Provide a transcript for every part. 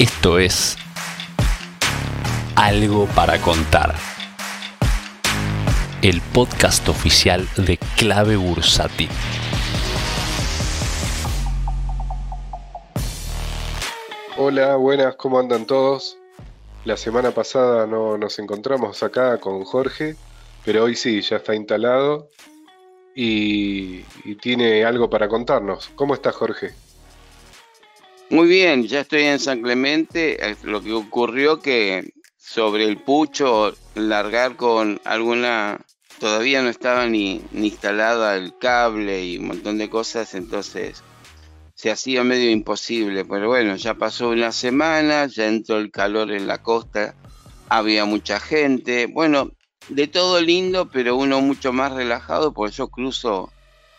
Esto es Algo para contar. El podcast oficial de Clave Bursátil. Hola, buenas, ¿cómo andan todos? La semana pasada no nos encontramos acá con Jorge, pero hoy sí, ya está instalado y, y tiene algo para contarnos. ¿Cómo está Jorge? Muy bien, ya estoy en San Clemente. Lo que ocurrió que sobre el pucho largar con alguna todavía no estaba ni, ni instalada el cable y un montón de cosas, entonces se hacía medio imposible. Pero bueno, ya pasó una semana, ya entró el calor en la costa, había mucha gente. Bueno, de todo lindo, pero uno mucho más relajado, porque yo cruzo,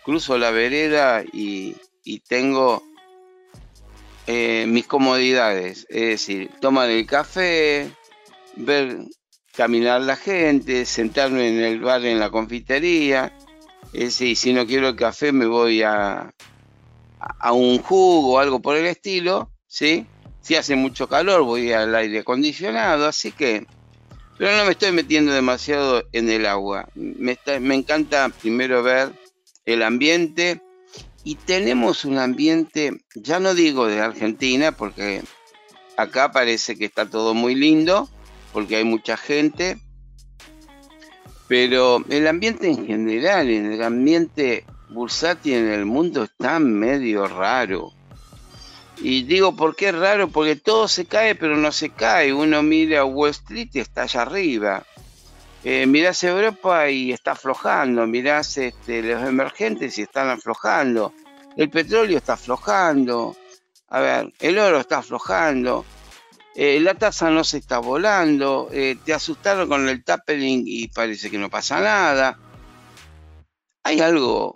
cruzo la vereda y, y tengo eh, mis comodidades, es decir, tomar el café, ver caminar la gente, sentarme en el bar en la confitería, es decir, si no quiero el café me voy a, a un jugo o algo por el estilo, ¿sí? Si hace mucho calor voy al aire acondicionado, así que... Pero no me estoy metiendo demasiado en el agua. Me, me encanta primero ver el ambiente, y tenemos un ambiente, ya no digo de Argentina, porque acá parece que está todo muy lindo, porque hay mucha gente, pero el ambiente en general, el ambiente bursátil en el mundo está medio raro. Y digo, ¿por qué es raro? Porque todo se cae, pero no se cae. Uno mira Wall Street y está allá arriba. Eh, mirás Europa y está aflojando, mirás este, los emergentes y están aflojando, el petróleo está aflojando, a ver, el oro está aflojando, eh, la tasa no se está volando, eh, te asustaron con el tapering y parece que no pasa nada. Hay algo.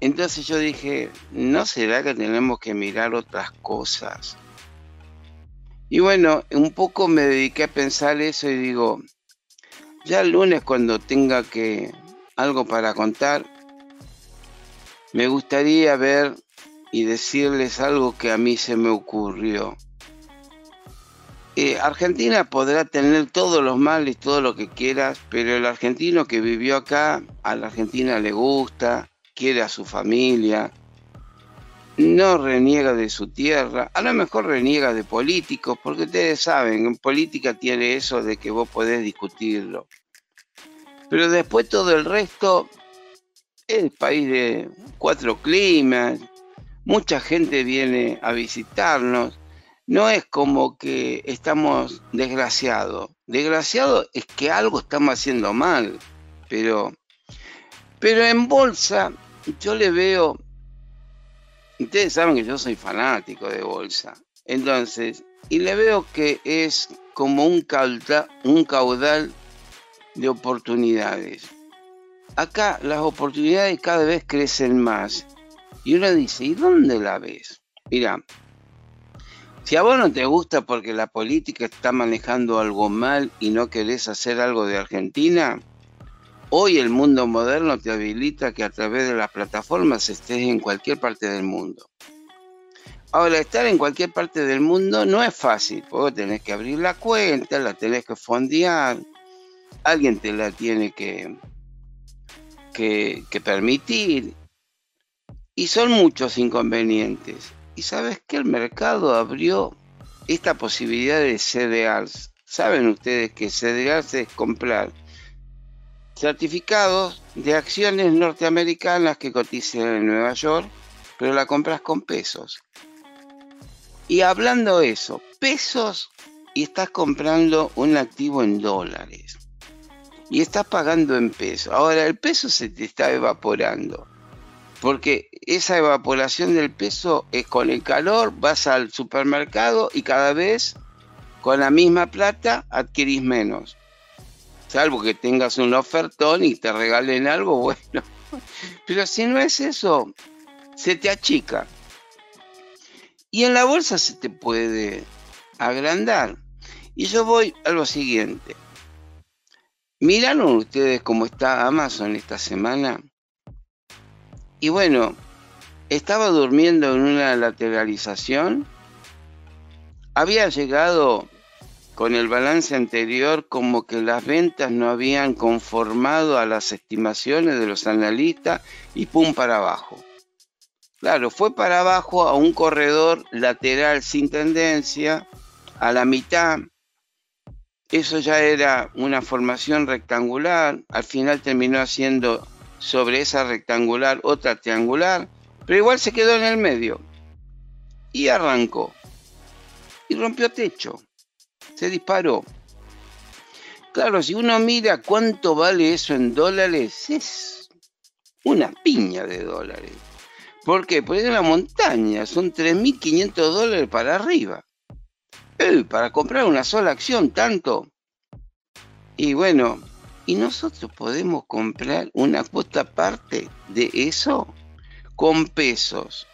Entonces yo dije, ¿no será que tenemos que mirar otras cosas? Y bueno, un poco me dediqué a pensar eso y digo, ya el lunes cuando tenga que algo para contar, me gustaría ver y decirles algo que a mí se me ocurrió. Eh, Argentina podrá tener todos los males, todo lo que quieras, pero el argentino que vivió acá, a la Argentina le gusta, quiere a su familia, no reniega de su tierra, a lo mejor reniega de políticos, porque ustedes saben, en política tiene eso de que vos podés discutirlo. Pero después todo el resto es el país de cuatro climas, mucha gente viene a visitarnos, no es como que estamos desgraciados, desgraciado es que algo estamos haciendo mal, pero, pero en bolsa yo le veo Ustedes saben que yo soy fanático de bolsa. Entonces, y le veo que es como un caudal, un caudal de oportunidades. Acá las oportunidades cada vez crecen más. Y uno dice, ¿y dónde la ves? Mira, si a vos no te gusta porque la política está manejando algo mal y no querés hacer algo de Argentina, Hoy el mundo moderno te habilita que a través de las plataformas estés en cualquier parte del mundo. Ahora, estar en cualquier parte del mundo no es fácil, porque tenés que abrir la cuenta, la tenés que fondear, alguien te la tiene que, que, que permitir. Y son muchos inconvenientes. Y sabes que el mercado abrió esta posibilidad de CDRs. Saben ustedes que CDRs es comprar certificados de acciones norteamericanas que cotizan en Nueva York, pero la compras con pesos. Y hablando de eso, pesos y estás comprando un activo en dólares. Y estás pagando en pesos. Ahora el peso se te está evaporando. Porque esa evaporación del peso es con el calor, vas al supermercado y cada vez con la misma plata adquirís menos salvo que tengas un ofertón y te regalen algo, bueno. Pero si no es eso, se te achica. Y en la bolsa se te puede agrandar. Y yo voy a lo siguiente. ¿Miraron ustedes cómo está Amazon esta semana? Y bueno, estaba durmiendo en una lateralización había llegado con el balance anterior como que las ventas no habían conformado a las estimaciones de los analistas y pum para abajo. Claro, fue para abajo a un corredor lateral sin tendencia, a la mitad. Eso ya era una formación rectangular, al final terminó haciendo sobre esa rectangular otra triangular, pero igual se quedó en el medio. Y arrancó. Y rompió techo se disparó. Claro, si uno mira cuánto vale eso en dólares, es una piña de dólares. ¿Por qué? Porque es una montaña, son 3.500 dólares para arriba. para comprar una sola acción, tanto. Y bueno, ¿y nosotros podemos comprar una cuota parte de eso? Con pesos.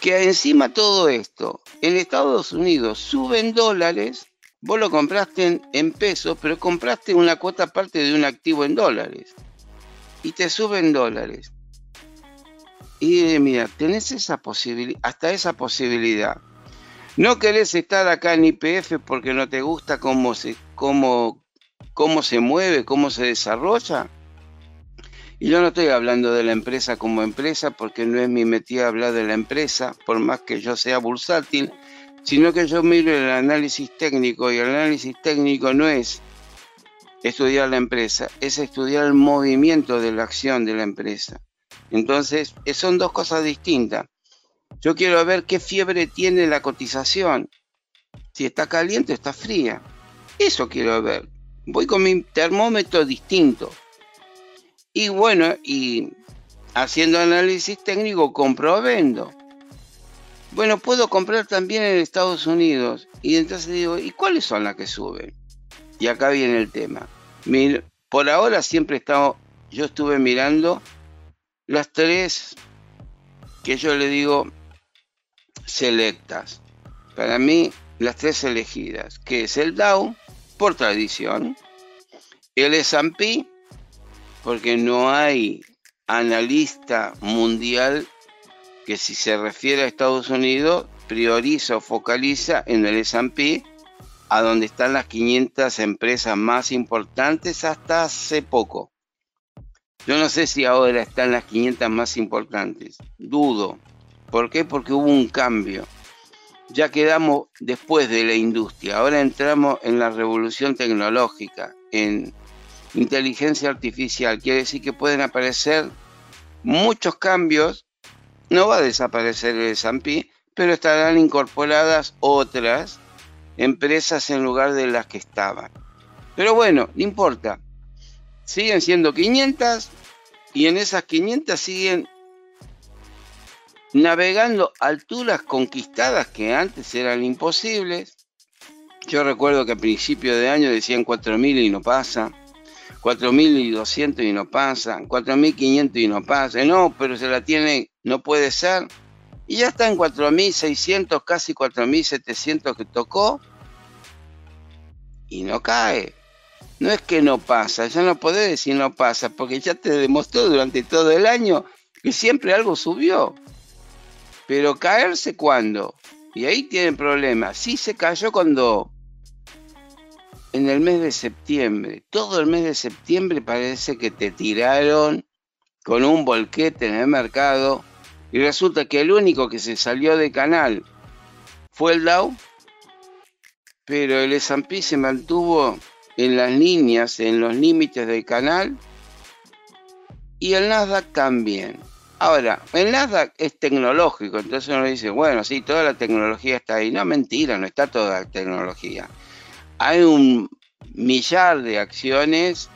Que encima todo esto, en Estados Unidos suben dólares Vos lo compraste en, pesos, pero compraste una cuota parte de un activo en dólares. Y te suben dólares. Y mira, tenés esa posibilidad, hasta esa posibilidad. No querés estar acá en IPF porque no te gusta cómo se, cómo, cómo se mueve, cómo se desarrolla. Y yo no estoy hablando de la empresa como empresa porque no es mi metida hablar de la empresa, por más que yo sea bursátil sino que yo miro el análisis técnico y el análisis técnico no es estudiar la empresa, es estudiar el movimiento de la acción de la empresa. Entonces, eh, son dos cosas distintas. Yo quiero ver qué fiebre tiene la cotización, si está caliente o está fría. Eso quiero ver. Voy con mi termómetro distinto. Y bueno, y haciendo análisis técnico compro o vendo. Bueno, puedo comprar también en Estados Unidos. Y entonces digo, ¿y cuáles son las que suben? Y acá viene el tema. por ahora siempre he estado, yo estuve mirando las tres que yo le digo selectas. Para mí, las tres elegidas, que es el Dow, por tradición, el S&P, porque no hay analista mundial que si se refiere a Estados Unidos, prioriza o focaliza en el S&P, a donde están las 500 empresas más importantes hasta hace poco. Yo no sé si ahora están las 500 más importantes. Dudo. ¿Por qué? Porque hubo un cambio. Ya quedamos después de la industria. Ahora entramos en la revolución tecnológica, inteligencia artificial. Quiere decir que pueden aparecer muchos cambios no va a desaparecer el S&P, pero estarán incorporadas otras empresas en lugar de las que estaban. Pero bueno, no importa. Siguen siendo 500 y en esas 500 siguen navegando alturas conquistadas que antes eran imposibles. Yo recuerdo que a principio de año decían 4.000 y no pasa. 4.200 y no pasa, 4.500 y no pasa, no, pero se la tiene, no puede ser. Y ya está en 4.600, casi 4.700 que tocó y no cae. No es que no pasa, ya no podés decir no pasa, porque ya te demostró durante todo el año que siempre algo subió. Pero caerse cuando, y ahí tienen problemas. Sí se cayó cuando en el mes de septiembre. Todo el mes de septiembre parece que te tiraron con un bolquete en el mercado y resulta que el único que se salió de canal fue el Dow, pero el S&P se mantuvo en las líneas, en los límites del canal y el Nasdaq también. Ahora, el Nasdaq es tecnológico, entonces uno dice, bueno, sí, toda la tecnología está ahí. No, mentira, no está toda la tecnología hay un millar de acciones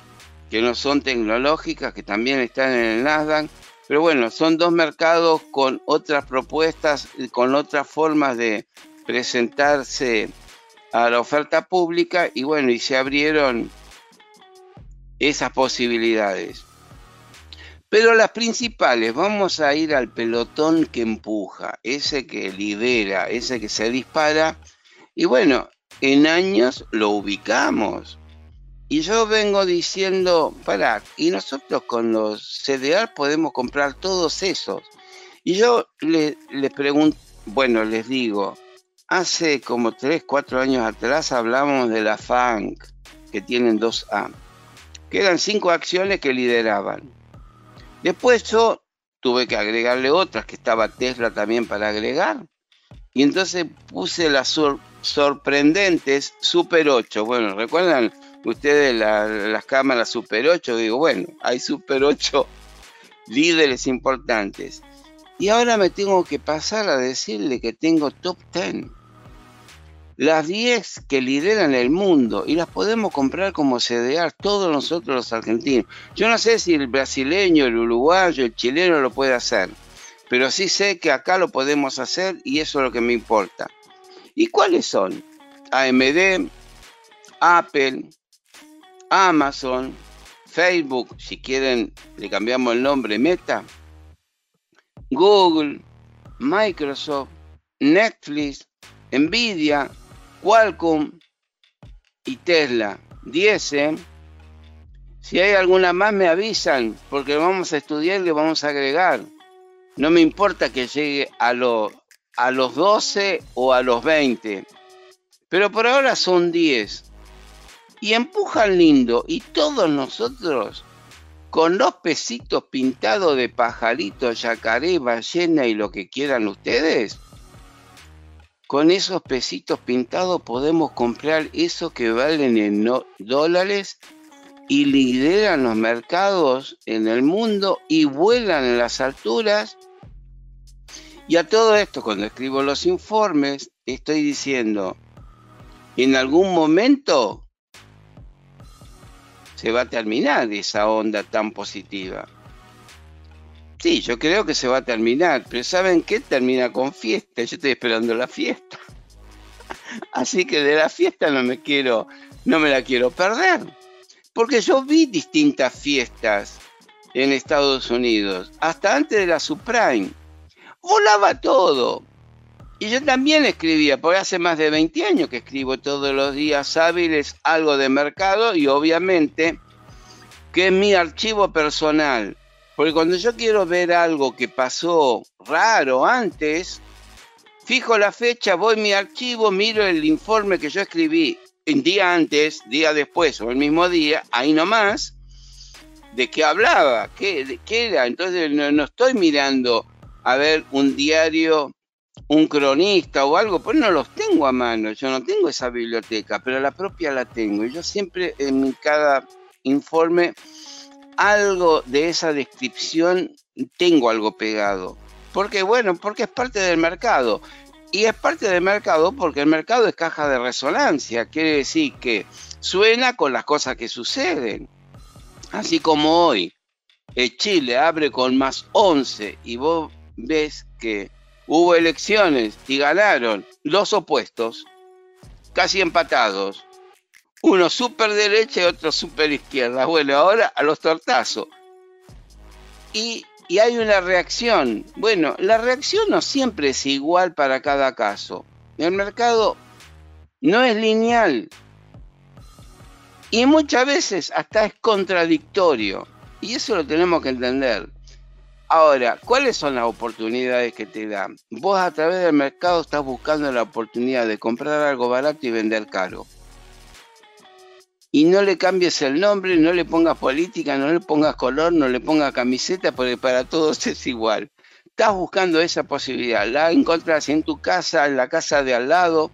que no son tecnológicas, que también están en el Nasdaq, pero bueno, son dos mercados con otras propuestas, con otras formas de presentarse a la oferta pública y bueno, y se abrieron esas posibilidades. Pero las principales, vamos a ir al pelotón que empuja, ese que libera, ese que se dispara. Y bueno, en años lo ubicamos. Y yo vengo diciendo, para, y nosotros con los CDR podemos comprar todos esos. Y yo les le pregunto, bueno, les digo, hace como 3, 4 años atrás hablamos de la FANC, que tienen dos A, que eran cinco acciones que lideraban. Después yo tuve que agregarle otras, que estaba Tesla también para agregar. Y entonces puse las sorprendentes Super 8. Bueno, ¿recuerdan ustedes las cámaras Super 8? Digo, bueno, hay Super 8 líderes importantes. Y ahora me tengo que pasar a decirle que tengo top 10 las 10 que lideran el mundo y las podemos comprar como CDR todos nosotros los argentinos. Yo no sé si el brasileño, el uruguayo, el chileno lo puede hacer, pero sí sé que acá lo podemos hacer y eso es lo que me importa. ¿Y cuáles son? AMD, Apple, Amazon, Facebook, si quieren le cambiamos el nombre, Meta, Google, Microsoft, Netflix, Nvidia, Qualcomm y Tesla. 10, ¿eh? Si hay alguna más me avisan, porque vamos a estudiar y le vamos a agregar. No me importa que llegue a, a los 12 o a los 20. Pero por ahora son 10. Y empujan lindo. Y todos nosotros, con los pesitos pintados de pajarito, yacaré, ballena y lo que quieran ustedes, con esos pesitos pintados podemos comprar eso que valen en dólares y lideran los mercados en el mundo y vuelan en las alturas. Y a todo esto, cuando escribo los informes, estoy diciendo, en algún momento se va a terminar esa onda tan positiva. Sí, yo creo que se va a terminar, pero ¿saben qué? Termina con fiesta. Yo estoy esperando la fiesta. Así que de la fiesta no me quiero, no me la quiero perder. Porque yo vi distintas fiestas en Estados Unidos, hasta antes de la subprime. Volaba todo. Y yo también escribía, porque hace más de 20 años que escribo todos los días hábiles algo de mercado y obviamente que es mi archivo personal porque cuando yo quiero ver algo que pasó raro antes, fijo la fecha, voy a mi archivo, miro el informe que yo escribí un día antes, día después o el mismo día, ahí nomás, de qué hablaba, qué, qué era. Entonces no, estoy mirando a ver un diario, un cronista o algo, pues no los tengo a mano, yo no tengo esa biblioteca, pero la propia la tengo. Y yo siempre en cada informe algo de esa descripción tengo algo pegado. Porque bueno, porque es parte del mercado. Y es parte del mercado porque el mercado es caja de resonancia. Quiere decir que suena con las cosas que suceden. Así como hoy el Chile abre con más 11 y vos ves que hubo elecciones y ganaron los opuestos, casi empatados. Uno súper derecha y otro súper izquierda. Bueno, ahora a los tortazos. Y, y hay una reacción. Bueno, la reacción no siempre es igual para cada caso. El mercado no es lineal. Y muchas veces hasta es contradictorio. Y eso lo tenemos que entender. Ahora, ¿cuáles son las oportunidades que te dan? Vos a través del mercado estás buscando la oportunidad de comprar algo barato y vender caro y no le cambies el nombre, no le pongas política, no le pongas color, no le pongas camiseta, porque para todos es igual. Estás buscando esa posibilidad, la encontrás en tu casa, en la casa de al lado,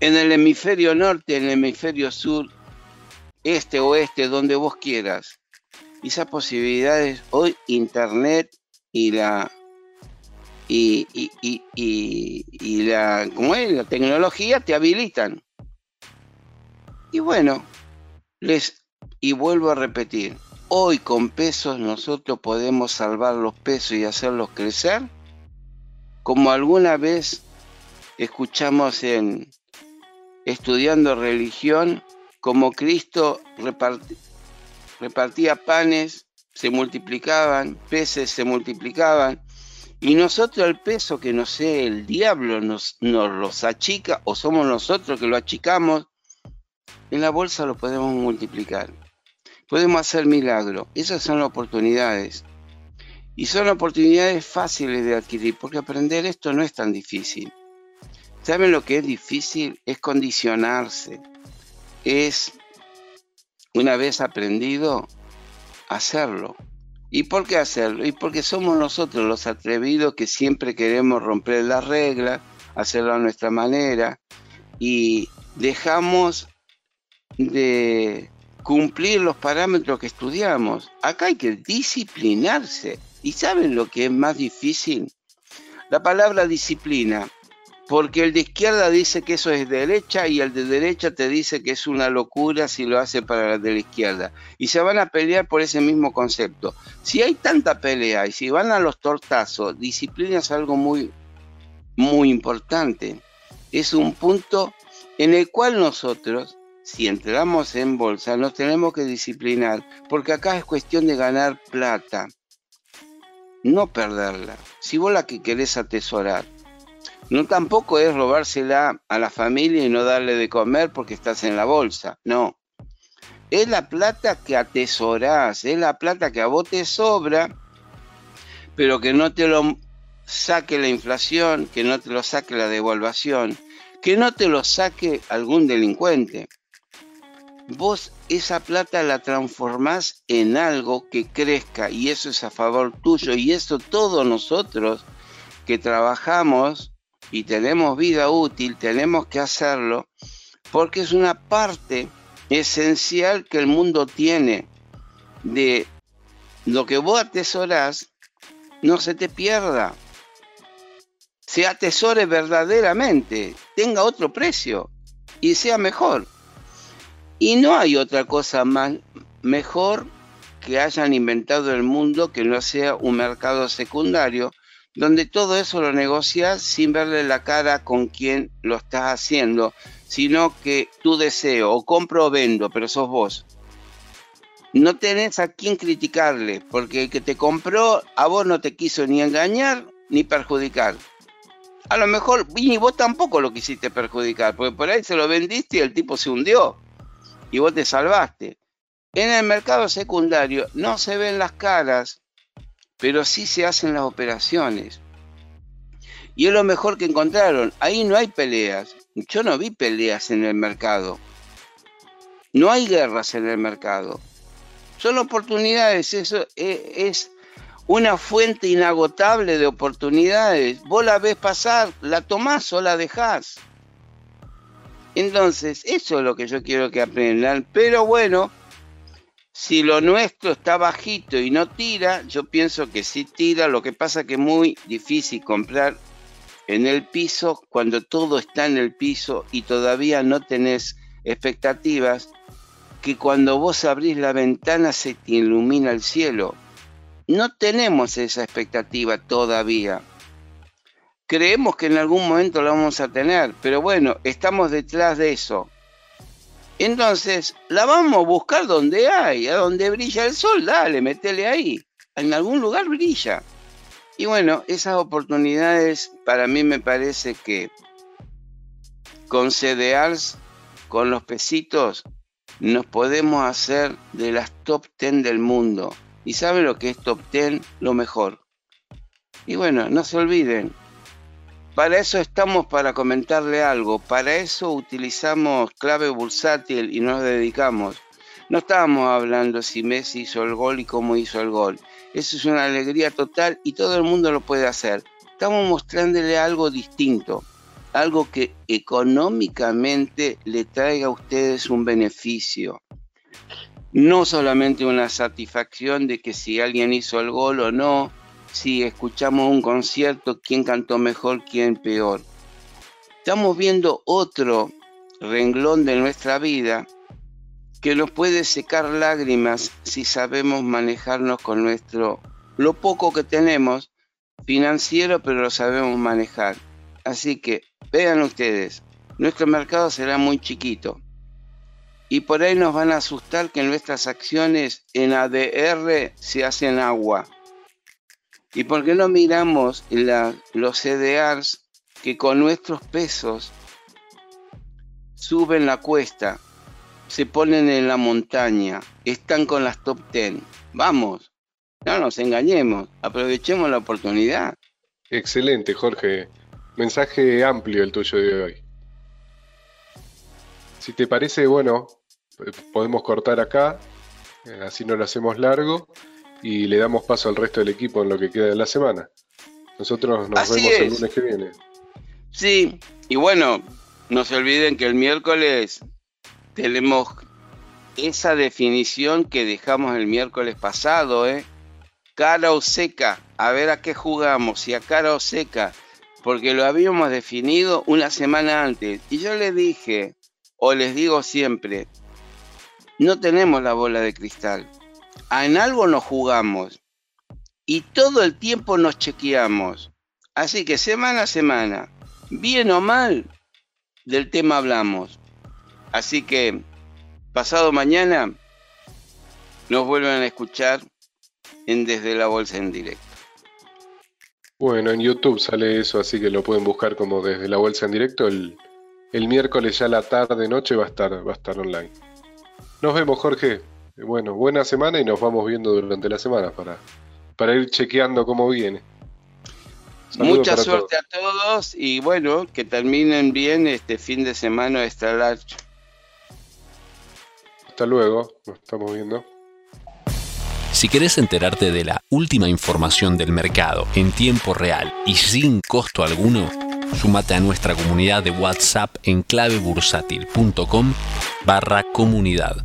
en el hemisferio norte, en el hemisferio sur, este, oeste, donde vos quieras. Y esas posibilidades, hoy Internet y la y, y, y, la, ¿cómo es? la tecnología te habilitan. Y bueno, les y vuelvo a repetir, hoy con pesos nosotros podemos salvar los pesos y hacerlos crecer, como alguna vez escuchamos en estudiando religión, como Cristo repartía panes, se multiplicaban, peces se multiplicaban, y nosotros el peso que no sé, el diablo nos, nos los achica, o somos nosotros que lo achicamos, en la bolsa lo podemos multiplicar. Podemos hacer milagro. Esas son oportunidades. Y son oportunidades fáciles de adquirir, porque aprender esto no es tan difícil. ¿Saben lo que es difícil? Es condicionarse. Es, una vez aprendido, hacerlo. ¿Y por qué hacerlo? Y porque somos nosotros los atrevidos que siempre queremos romper las reglas, hacerlo a nuestra manera y dejamos de cumplir los parámetros que estudiamos. Acá hay que disciplinarse. ¿Y saben lo que es más difícil? La palabra disciplina porque el de izquierda dice que eso es derecha y el de derecha te dice que es una locura si lo hace para el de la izquierda. Y se van a pelear por ese mismo concepto. Si hay tanta pelea y si van a los tortazos, disciplina es algo muy, muy importante. Es un punto en el cual nosotros, si entramos en bolsa, nos tenemos que disciplinar, porque acá es cuestión de ganar plata, no perderla. Si vos la que querés atesorar no tampoco es robársela a la familia y no darle de comer porque estás en la bolsa. No. Es la plata que atesorás, es la plata que a vos te sobra, pero que no te lo saque la inflación, que no te lo saque la devaluación, que no te lo saque algún delincuente. Vos esa plata la transformás en algo que crezca y eso es a favor tuyo y eso todos nosotros que trabajamos y tenemos vida útil, tenemos que hacerlo porque es una parte esencial que el mundo tiene de lo que vos atesorás, no se te pierda. Se atesore verdaderamente, tenga otro precio y sea mejor. Y no hay otra cosa más mejor que hayan inventado el mundo que no sea un mercado secundario donde todo eso lo negocias sin verle la cara con quien lo estás haciendo, sino que tu deseo, o compro o vendo, pero sos vos. No tenés a quién criticarle, porque el que te compró a vos no te quiso ni engañar ni perjudicar. A lo mejor, y vos tampoco lo quisiste perjudicar, porque por ahí se lo vendiste y el tipo se hundió. Y vos te salvaste. En el mercado secundario no se ven las caras, pero sí se hacen las operaciones. Y es lo mejor que encontraron. Ahí no hay peleas. Yo no vi peleas en el mercado. No hay guerras en el mercado. Son oportunidades. Eso e, es una fuente inagotable de oportunidades. Vos la ves pasar, la tomás o la dejás. Entonces, eso es lo que yo quiero que aprendan. Pero bueno, si lo nuestro está bajito y no tira, yo pienso que sí tira. Lo que pasa que es muy difícil comprar en el piso cuando todo está en el piso y todavía no tenés expectativas que cuando vos abrís la ventana se te ilumina el cielo. No tenemos esa expectativa todavía. Creemos que en algún momento la vamos a tener, pero bueno, estamos detrás de eso. Entonces, la vamos a buscar donde hay, a donde brilla el sol, dale, metele ahí. En algún lugar brilla. Y bueno, esas oportunidades para mí me parece que con CDRs, con los pesitos, nos podemos hacer de las top 10 del mundo. ¿Y sabe lo que es top 10? Lo mejor. Y bueno, no se olviden, para eso estamos para comentarle algo, para eso utilizamos clave bursátil y nos dedicamos. No estábamos hablando si Messi hizo el gol y cómo hizo el gol. Eso es una alegría total y todo el mundo lo puede hacer. Estamos mostrándole algo distinto, algo que económicamente le traiga a ustedes un beneficio. No solamente una satisfacción de que si alguien hizo el gol o no, si escuchamos un concierto, quién cantó mejor, quién peor. Estamos viendo otro renglón de nuestra vida que nos puede secar lágrimas si sabemos manejarnos con nuestro, lo poco que tenemos, financiero, pero lo sabemos manejar. Así que vean ustedes, nuestro mercado será muy chiquito. Y por ahí nos van a asustar que nuestras acciones en ADR se hacen agua. ¿Y por qué no miramos los CDRs que con nuestros pesos suben la cuesta, se ponen en la montaña, están con las top 10? Vamos, no nos engañemos, aprovechemos la oportunidad. Excelente, Jorge. mensaje amplio el tuyo de hoy. Si te parece, bueno, eh, podemos cortar acá, eh, así no lo hacemos largo y le damos paso al resto del equipo en lo que queda de la semana. Nosotros nos vemos el lunes que viene. Sí, y bueno, no se olviden que el miércoles tenemos esa definición que dejamos el miércoles pasado, ¿eh? Cara o seca, a ver a qué jugamos, si a cara o seca, porque lo habíamos definido una semana antes. Y yo le dije, o les digo siempre, no tenemos la bola de cristal. En algo nos jugamos y todo el tiempo nos chequeamos. Así que semana a semana, bien o mal, del tema hablamos. Así que pasado mañana nos vuelven a escuchar en Desde la Bolsa en directo. Bueno, en YouTube sale eso, así que lo pueden buscar como Desde la Bolsa en directo. El, miércoles ya la tarde, noche va a estar, va a estar online. Nos vemos, Jorge. Bueno, buena semana y nos vamos viendo durante la semana para, para ir chequeando cómo viene. Mucha suerte a todos y bueno, que terminen bien este fin de semana de Stellar. Hasta luego, nos estamos viendo. Si querés enterarte de la última información del mercado en tiempo real y sin costo alguno, sumate a nuestra comunidad de WhatsApp en clavebursátil.com barra comunidad,